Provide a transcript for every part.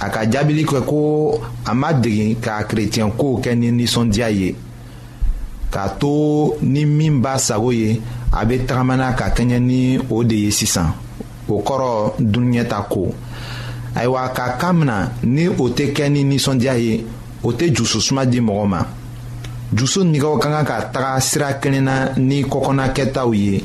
a ka jaabili kɛ ko a ma degin ka kerecɛn kow kɛ ni nisɔndiya ye k'a to ni min b'a sago ye a bɛ tagamana ka kɛɲɛ ni o de ye sisan o kɔrɔ dunuɲɛta ko ayiwa ka kan mina ni o tɛ kɛ ni nisɔndiya ye o tɛ jususuma di mɔgɔ ma jusu nigɛw ka kan ka taga sira kelen na ni kɔkɔna kɛtaw ye.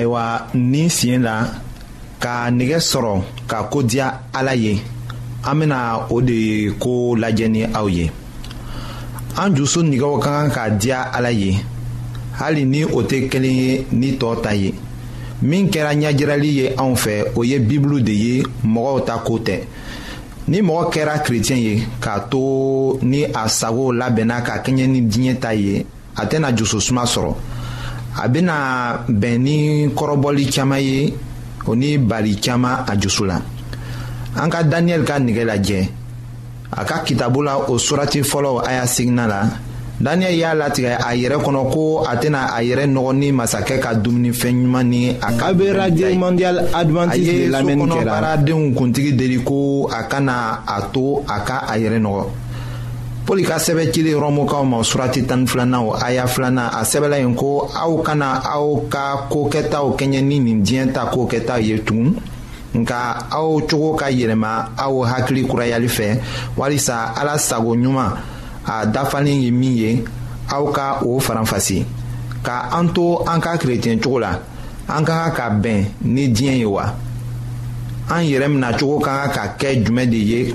ayiwa nin siɲɛ la ka nɛgɛ sɔrɔ ka ko diya ala ye an bɛna o de ko lajɛ ni aw ye an dusu nɛgɛw ka kan k'a diya ala ye hali ni o tɛ kelen ye ni tɔw ta ye min kɛra ɲɛjirali ye anw fɛ o ye bibulu de ye mɔgɔw ta ko tɛ ni mɔgɔ kɛra kerecɛn ye k'a to ni a sago labɛnna ka kɛɲɛ ni diɲɛ ta ye a tɛna jusosuma sɔrɔ a bɛna bɛn ni kɔrɔbɔli caman ye o ni bali caman a jusu la an ka daniyɛli ka nɛgɛ lajɛ a ka kitabu la o surati fɔlɔ a y'a sigina la daniyɛli y'a latigɛ a yɛrɛ kɔnɔ ko a tɛna a yɛrɛ nɔgɔ ni masakɛ ka dumunifɛn ɲuman ni a ka radio mondial adventiste de lamɛnni kɛra a ye so kɔnɔ baaradenw kuntigi deli ko a kana a to a ka a yɛrɛ nɔgɔ pɔli ka sɛbɛ cilen rɔmokaw ma surati tan filanan o aya filanan a sɛbɛla yen ko aw kana aw ka ko kɛtaw kɛɲɛ ni nin diɲɛ ta ko kɛtaw ye tugun nka aw cogo ka yɛlɛma aw hakili kurayali fɛ walisa ala sago ɲuman a dafalen ye min ye aw ka o faranfasi ka an to an ka kerecɛn cogo la an ka kan ka bɛn ni diɲɛ ye wa an yɛrɛ minɛ cogo ka kan ka kɛ jumɛn de ye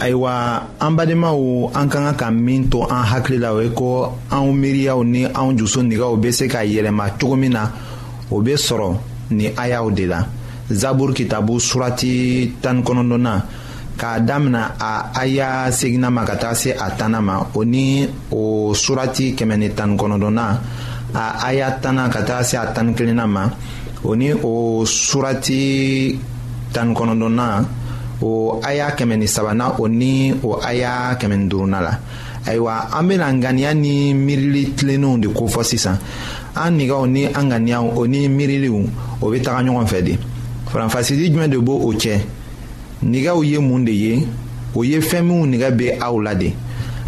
ayiwa an badenmaw an ka kan ka min to an hakili la o ye ko anw miiriyaw ni anw jusu nɛgɛw bɛ se ka yɛlɛma cogo min na o bɛ sɔrɔ ni ayaw de la zaburu kitabu surati tan ni kɔnɔntɔnnan k'a damina a aya seginna ma ka taa se a tanna ma o ni o surati kɛmɛ ni tan ni kɔnɔntɔnnan a aya tanna ka taa se a tan ni kelenna ma o ni o surati tan ni kɔnɔntɔnnan o aya kɛmɛ ni sabanan o ni o aya kɛmɛ ni duurunan la ayiwa an bɛna ŋaniya ni miirili tilennenw de kofɔ sisan an nɛgɛw ni an ŋaniyaw o ni miiriliw o bɛ taga ɲɔgɔn fɛ de faranfasili jumɛn de b'o o cɛ nɛgɛw ye mun de ye o ye fɛn minnu nɛgɛ bɛ aw la de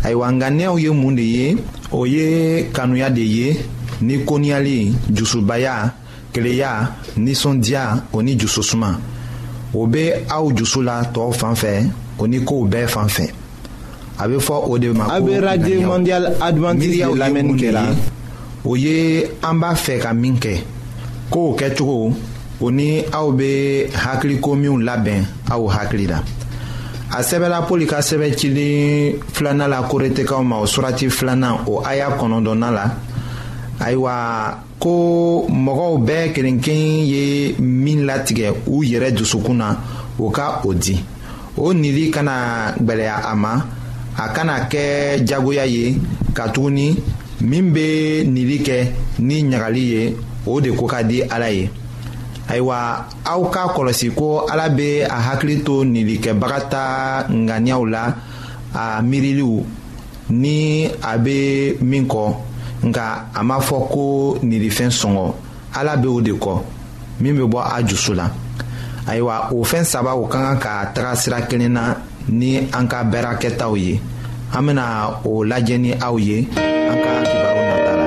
ayiwa ŋaniyaw ye mun de ye o ye kanuya de ye ni koniyali jusubaya keleya nisɔndiya o ni jususuma o bɛ aw jusu la tɔw fan fɛ o ni kow bɛɛ fan fɛ a bɛ fɔ o de ma ko aberaje mondial adventiste de lamɛnni kɛra o ye an b'a fɛ ka min kɛ k'o kɛcogo o ni aw bɛ hakiliko minw labɛn aw hakili la a sɛbɛla pɔli ka sɛbɛn cilen filanan la koretekaw ma o surati filanan o aya kɔnɔntɔnnan la ayiwa ko mɔgɔw bɛɛ kelenken ye min latigɛ u yɛrɛ dusukun na o ka o di o nili kana gwɛlɛya a ma a kana kɛ jagoya ye katuguni min bɛ nili kɛ ni ɲagali ye o de ko ka di ala ye ayiwa aw k'a kɔlɔsi ko ala bɛ a hakili to nilikɛbaga ta ŋaniyaw la a miiriliw ni a bɛ min kɔ nka a ma fɔ ko nirifɛn sɔngɔ ala bɛ o de kɔ min bɛ bɔ a dusu la ayiwa o fɛn saba o ka kan ka taga sira kelen na ni an ka baarakɛtaw ye an bɛna o lajɛ ni aw ye an ka kibaru nata la.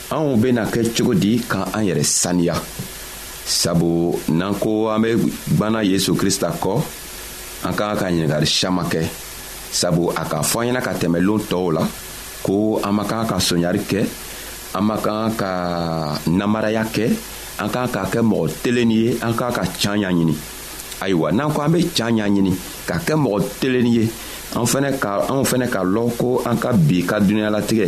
anw bena kɛ cogo di ka an yɛrɛ saniya sabu n'an ko an be gwanna yezu krista kɔ an ka kan ka ɲiningari siaman kɛ sabu a k'a fɔ an ɲɛna ka tɛmɛ loon tɔɔw la ko an man kan ka soɲari kɛ an man kan ka namaraya kɛ an ka kan ka kɛ mɔgɔ telenni ye an ka kan ka can ɲaɲini ayiwa n'an ko an be can ɲaɲini ka kɛ mɔgɔ telenni ye anw fɛnɛ ka lɔn ko an ka bi ka dunuɲalatigɛ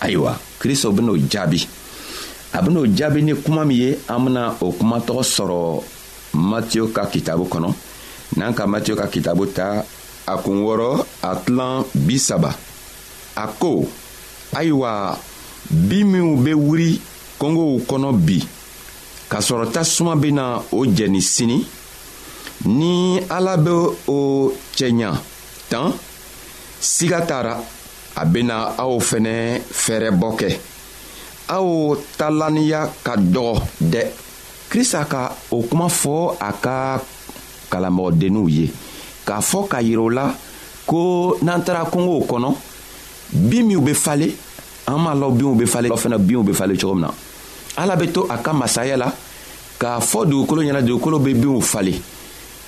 ayiwa kristo ben'o jaabi a ben'o jaabi ni kuma min ye an bena o kuma tɔgɔ sɔrɔ matiyo ka kitabu kɔnɔ n'an ka matiyo ka kitabu ta a kun wɔrɔ a tilan bi saba a ko ayiwa bi minw be wuri kɔngow kɔnɔ bi k'a sɔrɔ tasuma bena o jɛni sini ni ala be o cɛɲa tan siga t'a ra a bena aw fɛnɛ fɛɛrɛbɔ kɛ aw talaniya ka dɔgɔ dɛ krista ka o kuma fɔ a ka kalamɔgɔdenninw ye k'a fɔ ka yirɛ la ko n'an taara kungow kɔnɔ bin minw be fale an m'a lɔ binw be fale fɛnɛ binw be fale cogo min na ala be to a ka masaya la k'a fɔ dugukolo ɲɛna dugukolo be binw fale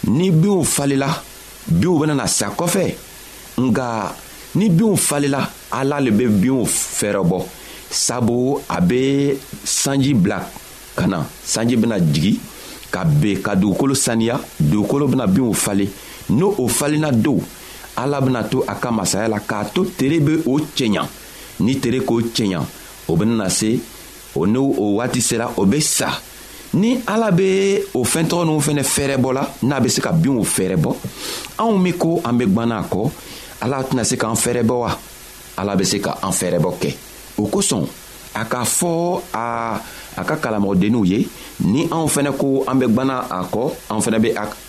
ni binw falela binw benana sa kɔfɛ nga ni binw falela ala le be binw fɛɛrɛbɔ sabu a be sanji bila ka na sanji bena jigi ka ben ka dugukolo saniya dugukolo bena binw fale n'o o falenna dow ala bena to a ka masaya la k'a to tere be o cɛɲa ni tere k'o cɛɲa o benana se o n'o o waati sera o be sa ni ala be o fɛn tɔgɔ ninw fɛnɛ fɛɛrɛ bɔ la n'a be se ka bin o fɛɛrɛ bɔ anw min ko an be gwanna a kɔ ala tɛna se k'an fɛɛrɛ bɔ wa ala be se ka an fɛɛrɛ bɔ kɛ o kosɔn a k'a fɔ a a ka kalamɔgɔdenninw ye ni anw fɛnɛ ko an be gwanna a kɔ an fɛnɛ be a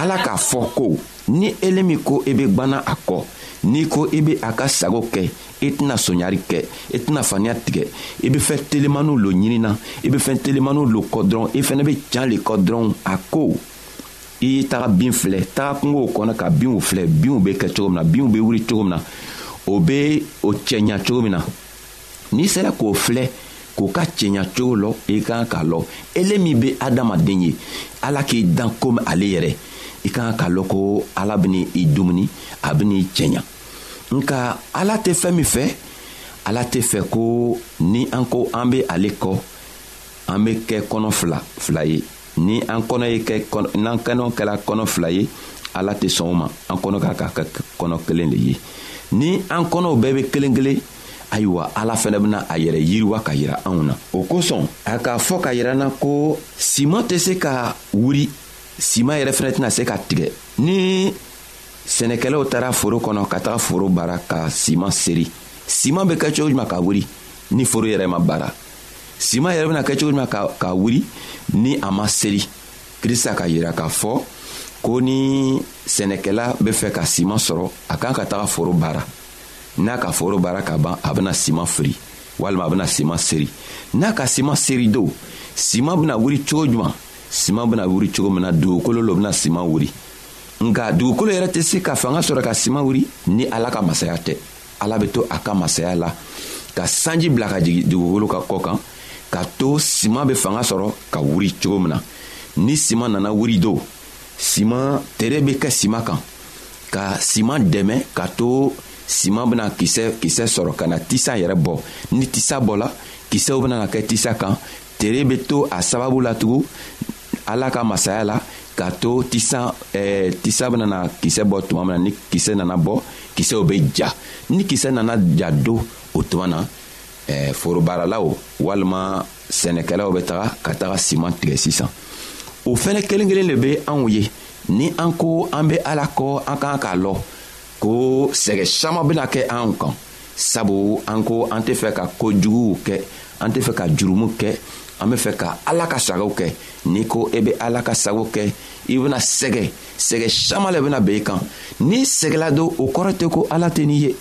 ala k'a fɔ ko ni elemi ko i e be gwanna a kɔ n'i ko i e be a ka sago kɛ i e tɛna soɲari kɛ i tɛna faniya tigɛ i be fɛn telemaniw lo ɲinina i be fɛn telemaniw lo kɔ dɔrɔn i fɛnɛ be can le kɔ dɔrɔn a ko i y'i taga bin filɛ taga kungow kɔnɔ ka binw filɛ binw be kɛ cogo min na binw be wuli cogo min na o be o cɛɲa cogo min na n'i sera k'o filɛ k'o ka cɛɲa cogo lɔ i ka kan k'a lɔ ele min be adamaden ye ala k'i dan komi ale yɛrɛ i ka kan k'a lɔn ko ala beni i dumuni a ben'i cɛɲa nka ala tɛ fɛɛn min fɛ ala tɛ fɛ ko ni an ko an be ale kɔ an be kɛ kɔnɔ fila fila ye ni an kɔnɔ ye kɛ n'an kɛnɛw kɛla kɔnɔ fila ye ala tɛ sɔn o ma an kɔnɔ k'a ka kɛ kɔnɔ kelen le ye ni an kɔnɔw bɛɛ be kelen kelen ayiwa ala fɛnɛ bena a yɛrɛ yiriwa ka yira anw na o kosɔn a k'a fɔ ka yira na ko siman tɛ se ka wuri siman yɛrɛ fɛnɛ tɛna se ka tigɛ ni sɛnɛkɛlaw taara foro kɔnɔ ka taga foro baara ka siman seri siman be kɛ cogo juman ka wuri ni foro yɛrɛ ma baara siman yɛrɛ bena kɛ cogo juman ka, ka wuri ni a ma seri krista ka yira k'a fɔ ko ni sɛnɛkɛla be fɛ ka siman sɔrɔ a kan ka taga foro baara n'a ka foro baara ka ban a bɛna siman firi walima a bɛna siman seri n'a ka siman seri don siman bɛna wuli cogo jumɛn siman bɛna wuli cogo min na dugukolo lo bɛna siman wuli nka dugukolo yɛrɛ tɛ se ka fanga sɔrɔ ka siman wuli ni ala ka masaya tɛ ala bɛ to a ka masaya la ka sanji bila ka jigin dugukolo ka kɔ kan ka to siman bɛ fanga sɔrɔ ka wuli cogo min na ni siman nana wuli don siman tere bɛ kɛ siman kan ka siman dɛmɛ ka to siman bena kisɛ kisɛ sɔrɔ ka na tisa yɛrɛ bɔ ni tisa bɔla kisɛw bena ka kɛ tisa kan tere be to a sababu latugun ala ka masaya la k'a to tisa eh, tisa benana kisɛ bɔ tuma min na ni kisɛ nana bɔ kisɛw be ja ni kisɛ nana ja do o tuma na eh, forobaaralaw walima sɛnɛkɛlaw be taga ka taga siman tigɛ sisan o fɛnɛ kelen kelen le be anw ye ni an ko an be ala kɔ an k'an k'a lɔ ko sɛgɛ saman bena kɛ anw kan sabu an ko an tɛ fɛ ka ko juguw kɛ an tɛ fɛ ka jurumu kɛ an be fɛ ka ala ka sagaw kɛ n'i ko e be ala ka sago kɛ i bena sɛgɛ sɛgɛ saman le bena ben i kan n'i sɛgɛla don o kɔrɔ tɛ ko ala tɛ n'i ye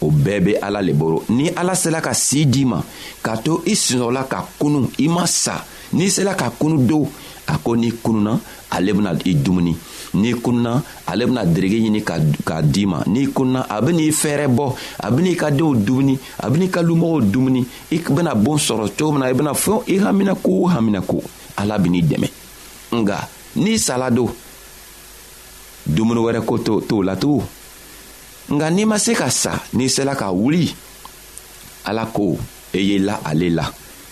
o bɛɛ be ala le boro ni ala sela ka sii d'i ma k'a to i sinɔgɔla ka kunu i ma sa n'i sela ka kunu do a ko n'i kununa ale bena i dumuni n'i kununa ale bena derege ɲini k'a d'i ma n'i kununa a ben'i fɛɛrɛ bɔ a ben'i ka denw dumuni a ben'i ka lumɔgɔw dumuni i bena boon sɔrɔ cogo min na i bena fɛn i hamina ko o hamina ko ala ben'i dɛmɛ nga n'i sala do dumuni wɛrɛ ko t'o la tugun nka n'i ma se ka sa n'i sela ka wuli ala ko e ye la ale la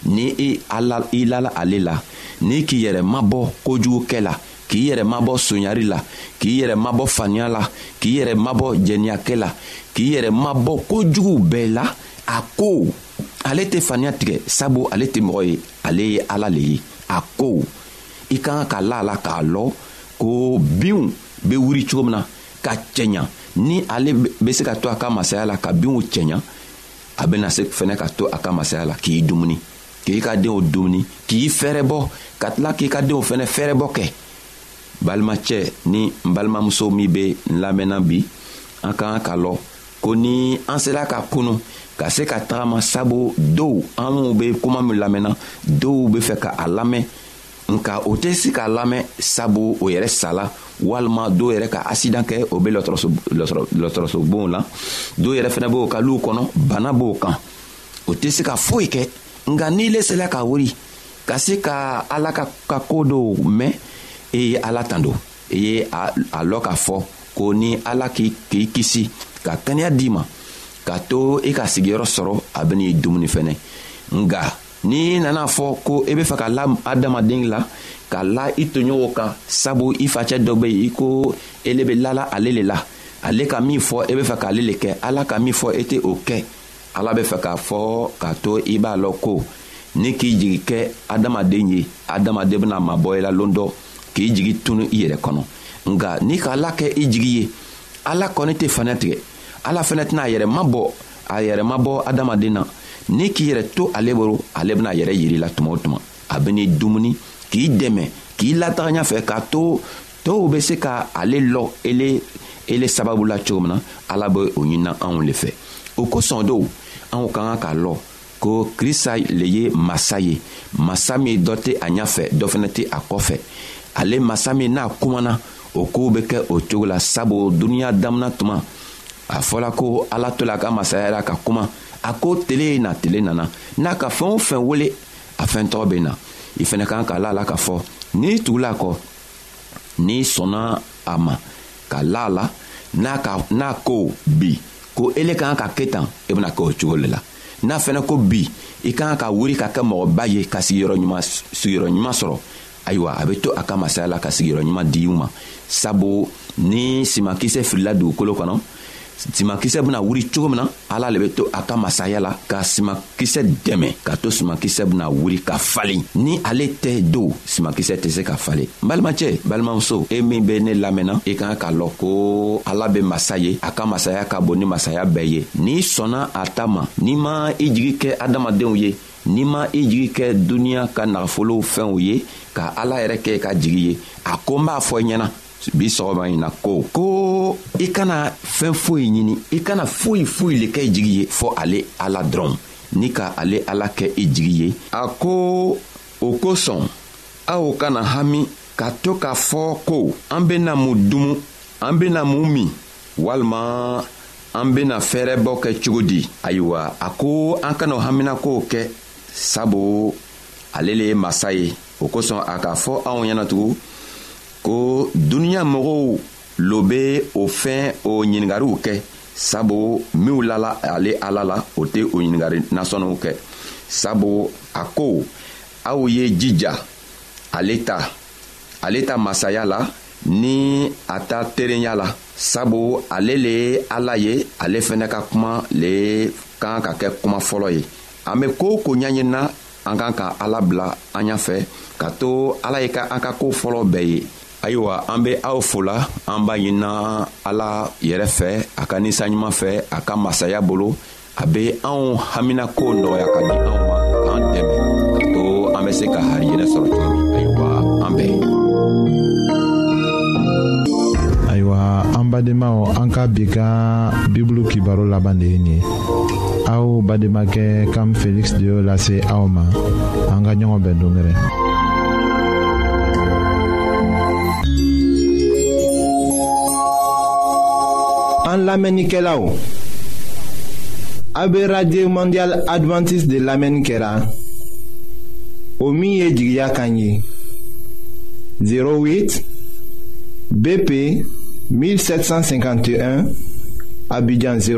ni e ala i lala ale la ni k'i yɛrɛ mabɔ kojugukɛ la k'i yɛrɛ mabɔ sonyari la k'i yɛrɛ mabɔ faniya la k'i yɛrɛ mabɔ jɛniyakɛ la k'i yɛrɛ mabɔ kojuguw bɛɛ la a ko ale tɛ faniya tigɛ sabu ale tɛ mɔgɔ ye ale ye ala le ye a ko i ka kan ka la a la k'a lɔ ko binw bɛ wuli cogo min na ka cɛɲa ni ale bɛ se ka to a ka masaya la ka binw cɛɲa a bɛna se fɛnɛ ka to a ka masaya la k'i dumuni k'i ka denw dumuni k'i fɛɛrɛbɔ ka tila k'i ka denw fɛnɛ fɛɛrɛbɔ kɛ balimacɛ ni n balimamuso min bɛ n lamɛnna bi an ka kan ka lɔ ko ni an sera ka kunu ka se ka tagama sabu dow anw bɛ kuma min lamɛnna dow bɛ fɛ ka a lamɛn nka o tɛ se k'a lamɛn sabu o yɛrɛ sala walima dɔw yɛrɛ ka asidan kɛ o bɛ lɔtɔrɔsobonw la dɔw yɛrɛ fana b'o ka luw kɔnɔ bana b'o kan o tɛ se ka foyi kɛ nka n'i le sela ka wuli ka se ka ala ka ka ko dɔw mɛn e ye ala tan don e ye a lɔ k'a fɔ ko ni ala k'i k'i kisi ka kɛnɛya d'i ma ka to i ka sigiyɔrɔ sɔrɔ a bɛ n'i dumuni fɛnɛ nka n'i nana fɔ ko i e bɛ fɛ ka la adamaden la ka la i toɲɔgɔnw kan sabu i facɛ dɔ bɛ yen i ko ele bɛ lala ale le la ale ka min fɔ e bɛ fɛ k'ale le kɛ ala ka min fɔ e tɛ o kɛ ala bɛ fɛ k'a fɔ k'a to i b'a lɔ ko ni k'i jigi kɛ adamaden ye adamaden bɛna mabɔ i la lon dɔ k'i jigi tunu i yɛrɛ kɔnɔ nka ni ka ala kɛ i jigi ye ala kɔni tɛ fana tigɛ ala fana tɛna a yɛrɛ mabɔ a yɛrɛ ma bɔ adamaden na ni k'i yɛrɛ to ale bolo ale bɛna a yɛrɛ yiri la tuma o tuma a bɛ ni dumuni k'i dɛmɛ k'i lataga ɲɛfɛ k'a to tɔw bɛ se ka ale lɔ ele ele sababu la cogo min na ala bɛ o ɲinina anw le fɛ o kosɔn dow anw ka kan k'a lɔ ko krista le ye masa ye masa min dɔ tɛ a ɲɛfɛ dɔ fana tɛ a kɔfɛ ale masa min n'a kumana o kow bɛ kɛ o cogo la sabu duniɲa damina tuma a fɔla ko ala tola a ka masaya la ka kuma a ko tele na tele nana n'a ka fɛn o fɛn wele a fɛn tɔgɔ bɛ na i fɛnɛ kan ka la la k'a fɔ n'i tugula a kɔ n'i sɔnna a ma ka la a la n'a ka n'a ko bi ko ele kan ka kɛ tan e bɛna kɛ o cogo le la n'a fɛnɛ ko bi i kan ka wuli ka kɛ mɔgɔba ye ka sigiyɔrɔ ɲuman sigiyɔrɔ ɲuman sɔrɔ ayiwa a bɛ to a ka masaya la ka sigiyɔrɔ ɲuman di u ma sabu ni simakisɛ filila dugukolo kɔnɔ simakisɛ bɛna wuli cogo min na ala le bɛ to a ka masaya la ka simakisɛ dɛmɛ ka to simakisɛ bɛna wuli ka falen ni ale tɛ don simankisɛ tɛ se ka falen n balimacɛ balimamuso e min bɛ ne lamɛnna i e kan k'a lɔn ko ala bɛ masa ye a ka masaya ka bon ni masaya bɛɛ ye n'i sɔnna a ta ma n'i ma i jigi kɛ adamadenw ye n'i ma i jigi kɛ duniɲa ka nagafolow fɛnw ye ka ala yɛrɛ kɛ ka jigi ye a ko n b'a fɔ i ɲɛna bi sɔgɔma in na ko ko i kana fɛn foyi ɲini i kana foyi foyi le kɛ jigi ye fɔ ale ala dɔrɔn ni ka ale ala kɛ i jigi ye a ko o kosɔn aw kana hami ka to k'a fɔ ko an bɛna mun dumu an bɛna mun min walima an bɛna fɛɛrɛbɔ kɛ cogo di ayiwa a ko an kana haminakow kɛ sabu ale le ye masa ye o kosɔn a k'a fɔ anw ɲɛna tugun ko duniɲa mɔgɔw lo bɛ o fɛn o ɲiningariw kɛ sabu minw lala ale ala la o tɛ o ɲiningari nasɔnw kɛ sabu a ko aw ye jija ale ta ale ta masaya la ni a ta terenya la sabu ale le ye ala ye ale fɛnɛ ka kuma le kan ka kɛ kuma fɔlɔ ye an be koo ko ɲaɲinina an kan ka ala bila an ɲa fɛ ka to ala ye ka an ka koo fɔlɔ bɛɛ ye ayiwa an be aw fola an b'a ɲinina ala yɛrɛ fɛ a ka ninsan ɲuman fɛ a ka masaya bolo a be anw haminako nɔgɔya ka di anw ma k'an dɛmɛ ka to an be se ka hari yɛrɛ sɔrɔ cogo min ayiwa an bɛɛ ayiwa an badenmaw an ka bi ka bibulu kibaro laban de ye nin ye aw bademakɛ kam feliksi de y'o lase aw ma an ka ɲɔgɔn bɛn dongɛrɛ an lamɛnnikɛlaw a be radio mondial adventiste de lamɛnni kɛra o min ye jigiya kan ye 08 bp 1751 abidjan 0